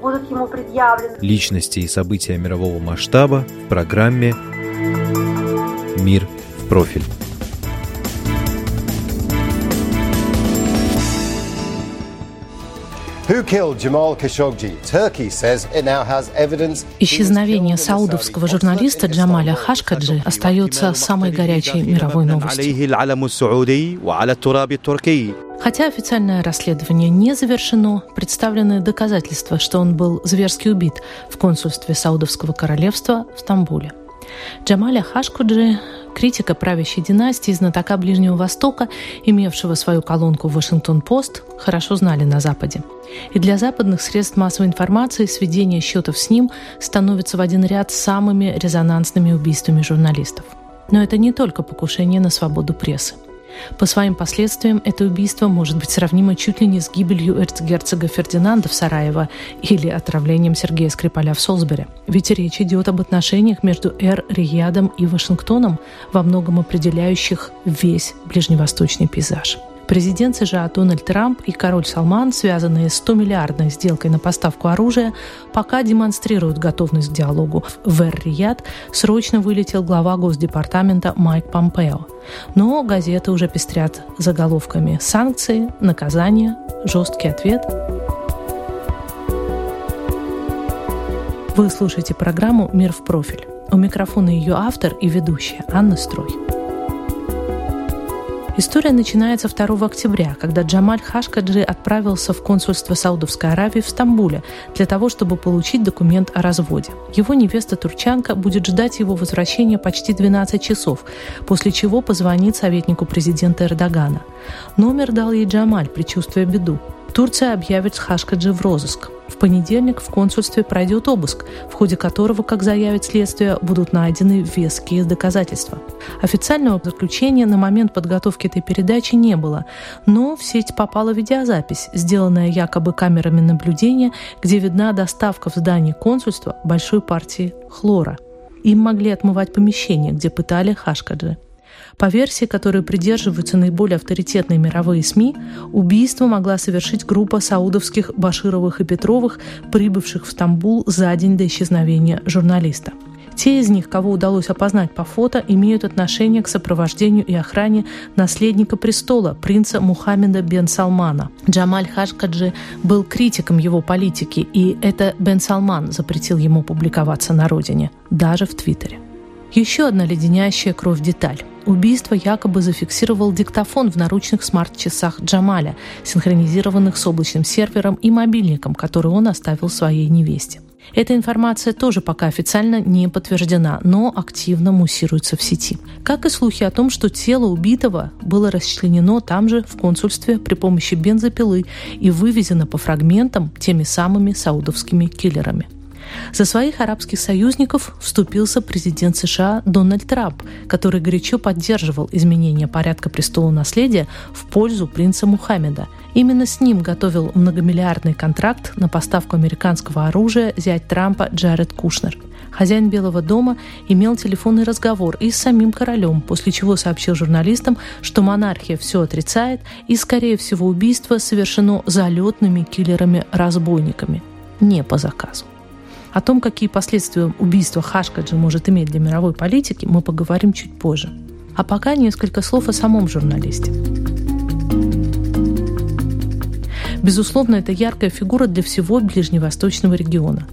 будут ему предъявлены. Личности и события мирового масштаба в программе «Мир в профиль». Исчезновение саудовского журналиста Джамаля Хашкаджи остается самой горячей мировой новостью. Хотя официальное расследование не завершено, представлены доказательства, что он был зверски убит в консульстве Саудовского королевства в Стамбуле. Джамаля Хашкуджи, критика правящей династии, знатока Ближнего Востока, имевшего свою колонку в Вашингтон-Пост, хорошо знали на Западе. И для западных средств массовой информации сведение счетов с ним становится в один ряд самыми резонансными убийствами журналистов. Но это не только покушение на свободу прессы. По своим последствиям это убийство может быть сравнимо чуть ли не с гибелью эрцгерцога Фердинанда в Сараево или отравлением Сергея Скрипаля в Солсбери. Ведь речь идет об отношениях между Эр, Риядом и Вашингтоном, во многом определяющих весь ближневосточный пейзаж. Президент США Дональд Трамп и король Салман, связанные с 100-миллиардной сделкой на поставку оружия, пока демонстрируют готовность к диалогу. В Эр-Рияд срочно вылетел глава Госдепартамента Майк Помпео. Но газеты уже пестрят заголовками «Санкции», «Наказания», «Жесткий ответ». Вы слушаете программу «Мир в профиль». У микрофона ее автор и ведущая Анна Строй. История начинается 2 октября, когда Джамаль Хашкаджи отправился в консульство Саудовской Аравии в Стамбуле для того, чтобы получить документ о разводе. Его невеста-турчанка будет ждать его возвращения почти 12 часов, после чего позвонит советнику президента Эрдогана. Номер дал ей Джамаль, предчувствуя беду. Турция объявит Хашкаджи в розыск. В понедельник в консульстве пройдет обыск, в ходе которого, как заявит следствие, будут найдены веские доказательства. Официального заключения на момент подготовки этой передачи не было, но в сеть попала видеозапись, сделанная якобы камерами наблюдения, где видна доставка в здании консульства большой партии хлора. Им могли отмывать помещение, где пытали Хашкаджи. По версии, которой придерживаются наиболее авторитетные мировые СМИ, убийство могла совершить группа саудовских Башировых и Петровых, прибывших в Стамбул за день до исчезновения журналиста. Те из них, кого удалось опознать по фото, имеют отношение к сопровождению и охране наследника престола, принца Мухаммеда бен Салмана. Джамаль Хашкаджи был критиком его политики, и это бен Салман запретил ему публиковаться на родине, даже в Твиттере. Еще одна леденящая кровь деталь. Убийство якобы зафиксировал диктофон в наручных смарт-часах Джамаля, синхронизированных с облачным сервером и мобильником, который он оставил своей невесте. Эта информация тоже пока официально не подтверждена, но активно муссируется в сети. Как и слухи о том, что тело убитого было расчленено там же, в консульстве, при помощи бензопилы и вывезено по фрагментам теми самыми саудовскими киллерами. За своих арабских союзников вступился президент США Дональд Трамп, который горячо поддерживал изменение порядка престола наследия в пользу принца Мухаммеда. Именно с ним готовил многомиллиардный контракт на поставку американского оружия зять Трампа Джаред Кушнер. Хозяин Белого дома имел телефонный разговор и с самим королем, после чего сообщил журналистам, что монархия все отрицает и, скорее всего, убийство совершено залетными киллерами-разбойниками, не по заказу. О том, какие последствия убийства Хашкаджи может иметь для мировой политики, мы поговорим чуть позже. А пока несколько слов о самом журналисте. Безусловно, это яркая фигура для всего ближневосточного региона.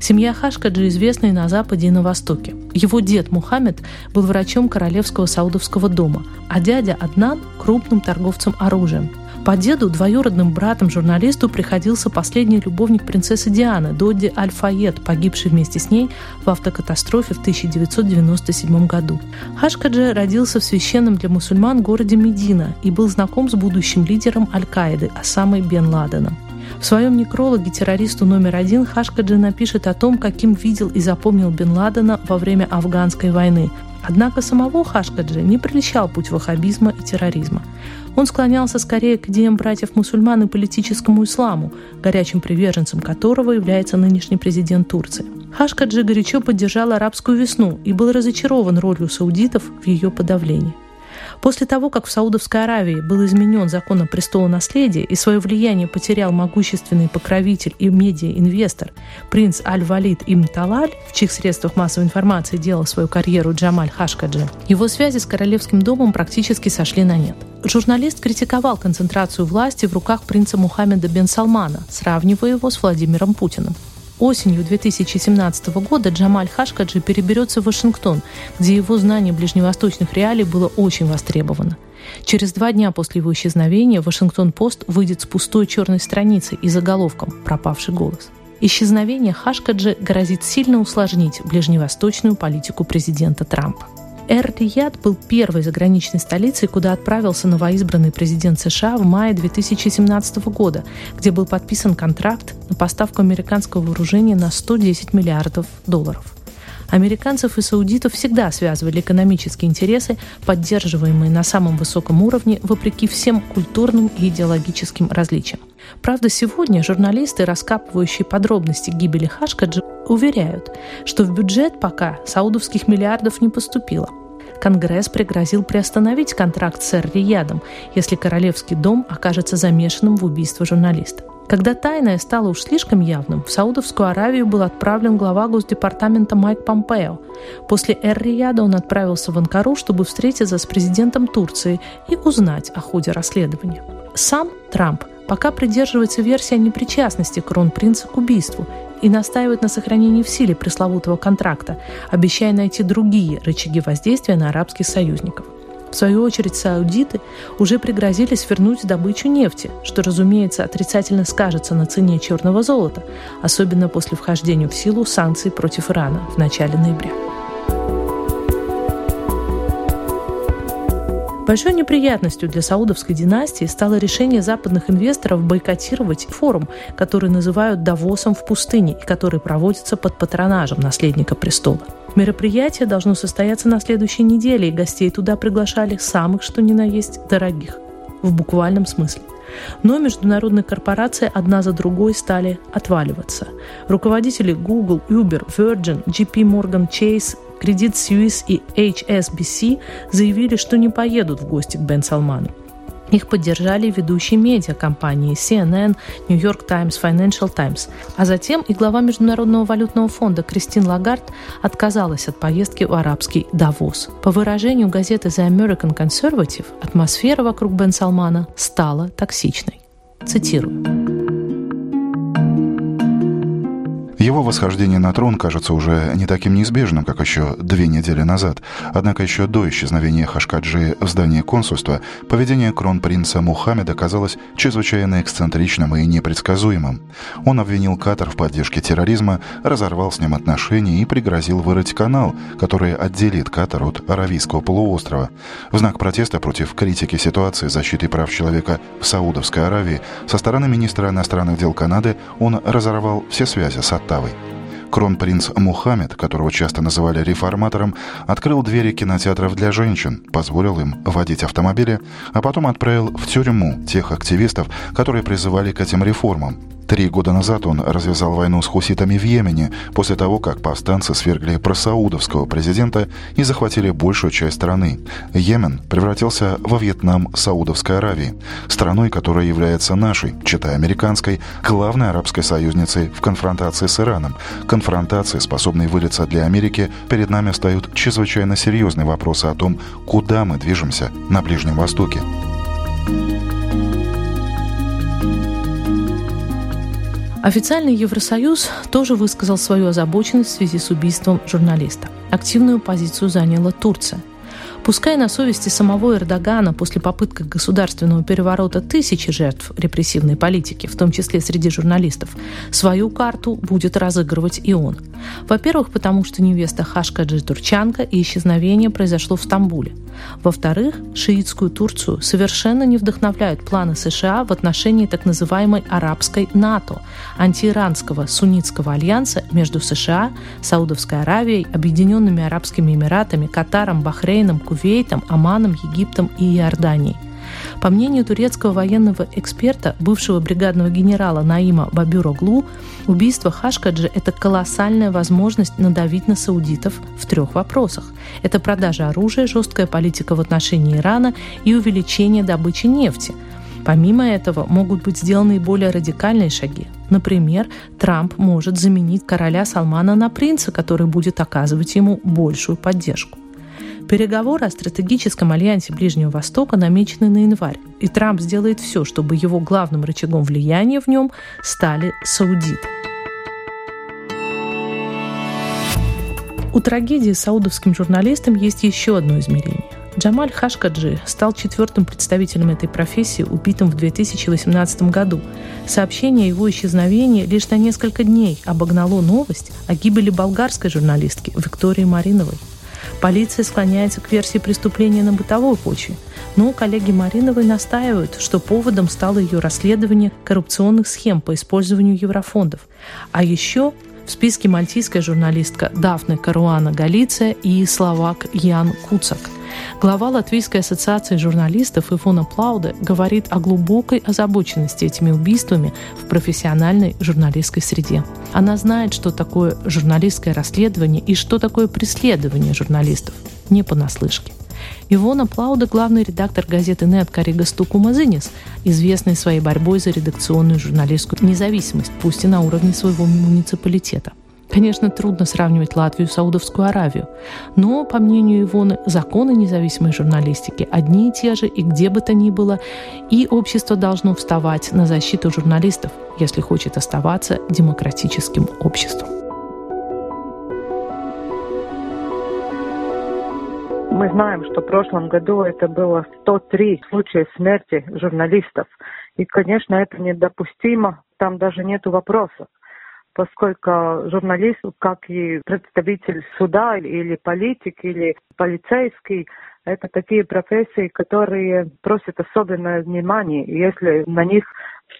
Семья Хашкаджи известна и на Западе, и на Востоке. Его дед Мухаммед был врачом Королевского Саудовского дома, а дядя Аднан – крупным торговцем оружием – по деду двоюродным братом журналисту приходился последний любовник принцессы Дианы, Додди Аль-Файет, погибший вместе с ней в автокатастрофе в 1997 году. Хашкаджи родился в священном для мусульман городе Медина и был знаком с будущим лидером Аль-Каиды Осамой бен Ладеном. В своем некрологе террористу номер один Хашкаджи напишет о том, каким видел и запомнил Бен Ладена во время афганской войны. Однако самого Хашкаджи не прельщал путь ваххабизма и терроризма. Он склонялся скорее к идеям братьев-мусульман и политическому исламу, горячим приверженцем которого является нынешний президент Турции. Хашкаджи горячо поддержал арабскую весну и был разочарован ролью саудитов в ее подавлении. После того, как в Саудовской Аравии был изменен закон о престолонаследии и свое влияние потерял могущественный покровитель и медиа-инвестор принц Аль-Валид Ибн Талаль, в чьих средствах массовой информации делал свою карьеру Джамаль Хашкаджи, его связи с королевским домом практически сошли на нет. Журналист критиковал концентрацию власти в руках принца Мухаммеда бен Салмана, сравнивая его с Владимиром Путиным. Осенью 2017 года Джамаль Хашкаджи переберется в Вашингтон, где его знание ближневосточных реалий было очень востребовано. Через два дня после его исчезновения Вашингтон-Пост выйдет с пустой черной страницей и заголовком «Пропавший голос». Исчезновение Хашкаджи грозит сильно усложнить ближневосточную политику президента Трампа. Эр-Рияд был первой заграничной столицей, куда отправился новоизбранный президент США в мае 2017 года, где был подписан контракт на поставку американского вооружения на 110 миллиардов долларов. Американцев и саудитов всегда связывали экономические интересы, поддерживаемые на самом высоком уровне, вопреки всем культурным и идеологическим различиям. Правда, сегодня журналисты, раскапывающие подробности гибели Хашкаджи, уверяют, что в бюджет пока саудовских миллиардов не поступило. Конгресс пригрозил приостановить контракт с Эр-Риядом, если Королевский дом окажется замешанным в убийство журналиста. Когда тайное стало уж слишком явным, в Саудовскую Аравию был отправлен глава Госдепартамента Майк Помпео. После Эр-Рияда он отправился в Анкару, чтобы встретиться с президентом Турции и узнать о ходе расследования. Сам Трамп пока придерживается версии о непричастности кронпринца к убийству и настаивает на сохранении в силе пресловутого контракта, обещая найти другие рычаги воздействия на арабских союзников. В свою очередь, саудиты уже пригрозили свернуть добычу нефти, что, разумеется, отрицательно скажется на цене черного золота, особенно после вхождения в силу санкций против Ирана в начале ноября. Большой неприятностью для саудовской династии стало решение западных инвесторов бойкотировать форум, который называют «Давосом в пустыне» и который проводится под патронажем наследника престола. Мероприятие должно состояться на следующей неделе, и гостей туда приглашали самых что ни на есть дорогих. В буквальном смысле. Но международные корпорации одна за другой стали отваливаться. Руководители Google, Uber, Virgin, JP Morgan Chase Credit Suisse и HSBC заявили, что не поедут в гости к Бен Салману. Их поддержали ведущие медиакомпании CNN, New York Times, Financial Times. А затем и глава Международного валютного фонда Кристин Лагард отказалась от поездки в арабский Давос. По выражению газеты The American Conservative, атмосфера вокруг Бен Салмана стала токсичной. Цитирую. Его восхождение на трон кажется уже не таким неизбежным, как еще две недели назад. Однако еще до исчезновения Хашкаджи в здании консульства поведение кронпринца Мухаммеда казалось чрезвычайно эксцентричным и непредсказуемым. Он обвинил Катар в поддержке терроризма, разорвал с ним отношения и пригрозил вырыть канал, который отделит Катар от Аравийского полуострова. В знак протеста против критики ситуации защиты прав человека в Саудовской Аравии со стороны министра иностранных дел Канады он разорвал все связи с Аттар Полтавой. Кронпринц Мухаммед, которого часто называли реформатором, открыл двери кинотеатров для женщин, позволил им водить автомобили, а потом отправил в тюрьму тех активистов, которые призывали к этим реформам. Три года назад он развязал войну с хуситами в Йемене после того, как повстанцы свергли просаудовского президента и захватили большую часть страны. Йемен превратился во Вьетнам Саудовской Аравии, страной, которая является нашей, читая американской, главной арабской союзницей в конфронтации с Ираном. Конфронтации, способной вылиться для Америки, перед нами встают чрезвычайно серьезные вопросы о том, куда мы движемся на Ближнем Востоке. Официальный Евросоюз тоже высказал свою озабоченность в связи с убийством журналиста. Активную позицию заняла Турция. Пускай на совести самого Эрдогана после попытки государственного переворота тысячи жертв репрессивной политики, в том числе среди журналистов, свою карту будет разыгрывать и он. Во-первых, потому что невеста Хашкаджи турчанка и исчезновение произошло в Стамбуле. Во-вторых, шиитскую Турцию совершенно не вдохновляют планы США в отношении так называемой арабской НАТО, антииранского суннитского альянса между США, Саудовской Аравией, Объединенными Арабскими Эмиратами, Катаром, Бахрейном, Кувейтом, Оманом, Египтом и Иорданией. По мнению турецкого военного эксперта, бывшего бригадного генерала Наима Бабюроглу, убийство Хашкаджи – это колоссальная возможность надавить на саудитов в трех вопросах. Это продажа оружия, жесткая политика в отношении Ирана и увеличение добычи нефти – Помимо этого, могут быть сделаны и более радикальные шаги. Например, Трамп может заменить короля Салмана на принца, который будет оказывать ему большую поддержку. Переговоры о стратегическом альянсе Ближнего Востока намечены на январь, и Трамп сделает все, чтобы его главным рычагом влияния в нем стали саудиты. У трагедии с саудовским журналистом есть еще одно измерение. Джамаль Хашкаджи стал четвертым представителем этой профессии, убитым в 2018 году. Сообщение о его исчезновении лишь на несколько дней обогнало новость о гибели болгарской журналистки Виктории Мариновой. Полиция склоняется к версии преступления на бытовой почве, но коллеги Мариновой настаивают, что поводом стало ее расследование коррупционных схем по использованию еврофондов. А еще в списке мальтийская журналистка Дафна Каруана Галиция и словак Ян Куцак. Глава Латвийской ассоциации журналистов Ивона Плауде говорит о глубокой озабоченности этими убийствами в профессиональной журналистской среде. Она знает, что такое журналистское расследование и что такое преследование журналистов. Не понаслышке. Ивона Плауда – главный редактор газеты «Нет» Карига Стукумазынис, известный своей борьбой за редакционную журналистскую независимость, пусть и на уровне своего муниципалитета. Конечно, трудно сравнивать Латвию и Саудовскую Аравию, но, по мнению Ивоны, законы независимой журналистики одни и те же, и где бы то ни было, и общество должно вставать на защиту журналистов, если хочет оставаться демократическим обществом. Мы знаем, что в прошлом году это было 103 случая смерти журналистов. И, конечно, это недопустимо, там даже нет вопросов поскольку журналист, как и представитель суда или политик, или полицейский, это такие профессии, которые просят особенное внимание. И если на них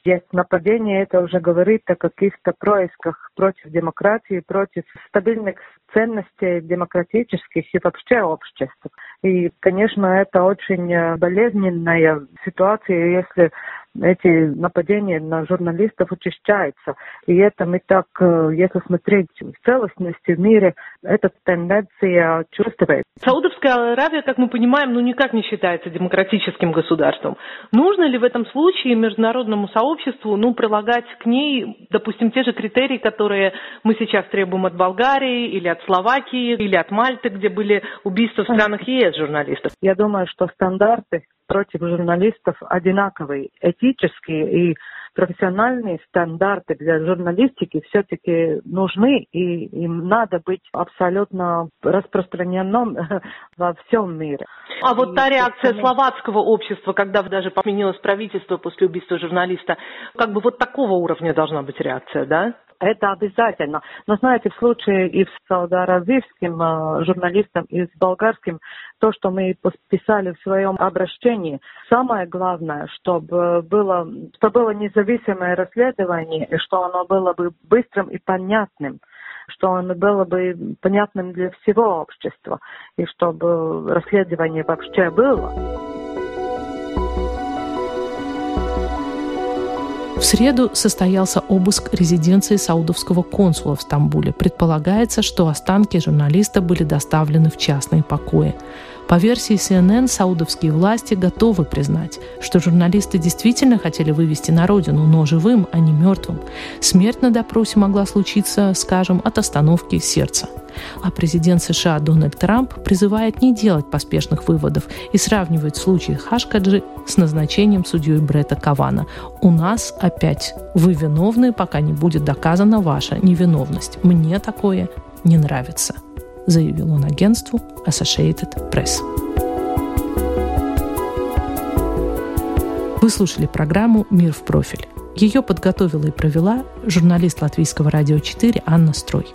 есть нападение, это уже говорит о каких-то происках против демократии, против стабильных ценностей демократических и вообще общества. И, конечно, это очень болезненная ситуация, если эти нападения на журналистов учащаются. И это мы так, э, если смотреть в целостности в мире, эта тенденция чувствуется. Саудовская Аравия, как мы понимаем, ну никак не считается демократическим государством. Нужно ли в этом случае международному сообществу ну, прилагать к ней, допустим, те же критерии, которые мы сейчас требуем от Болгарии или от Словакии или от Мальты, где были убийства в странах ЕС журналистов? Я думаю, что стандарты против журналистов одинаковые. Этические и профессиональные стандарты для журналистики все-таки нужны, и им надо быть абсолютно распространенным во всем мире. А вот та реакция словацкого общества, когда даже поменялось правительство после убийства журналиста, как бы вот такого уровня должна быть реакция, да? Это обязательно. Но знаете, в случае и с саудоаравийским э, журналистом, и с болгарским, то, что мы подписали в своем обращении, самое главное, чтобы было, чтобы было независимое расследование, и что оно было бы быстрым и понятным что оно было бы понятным для всего общества, и чтобы расследование вообще было. В среду состоялся обыск резиденции саудовского консула в Стамбуле. Предполагается, что останки журналиста были доставлены в частные покои. По версии CNN, саудовские власти готовы признать, что журналисты действительно хотели вывести на родину, но живым, а не мертвым. Смерть на допросе могла случиться, скажем, от остановки сердца. А президент США Дональд Трамп призывает не делать поспешных выводов и сравнивает случай Хашкаджи с назначением судьей Бретта Кавана. У нас опять вы виновны, пока не будет доказана ваша невиновность. Мне такое не нравится заявил он агентству Associated Press. Вы слушали программу «Мир в профиль». Ее подготовила и провела журналист Латвийского радио 4 Анна Строй.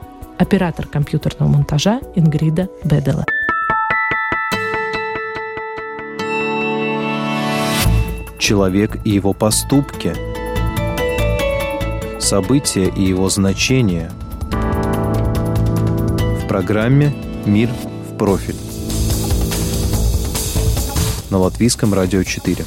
Оператор компьютерного монтажа Ингрида Бедела. Человек и его поступки. События и его значения. В программе «Мир в профиль» на Латвийском радио 4.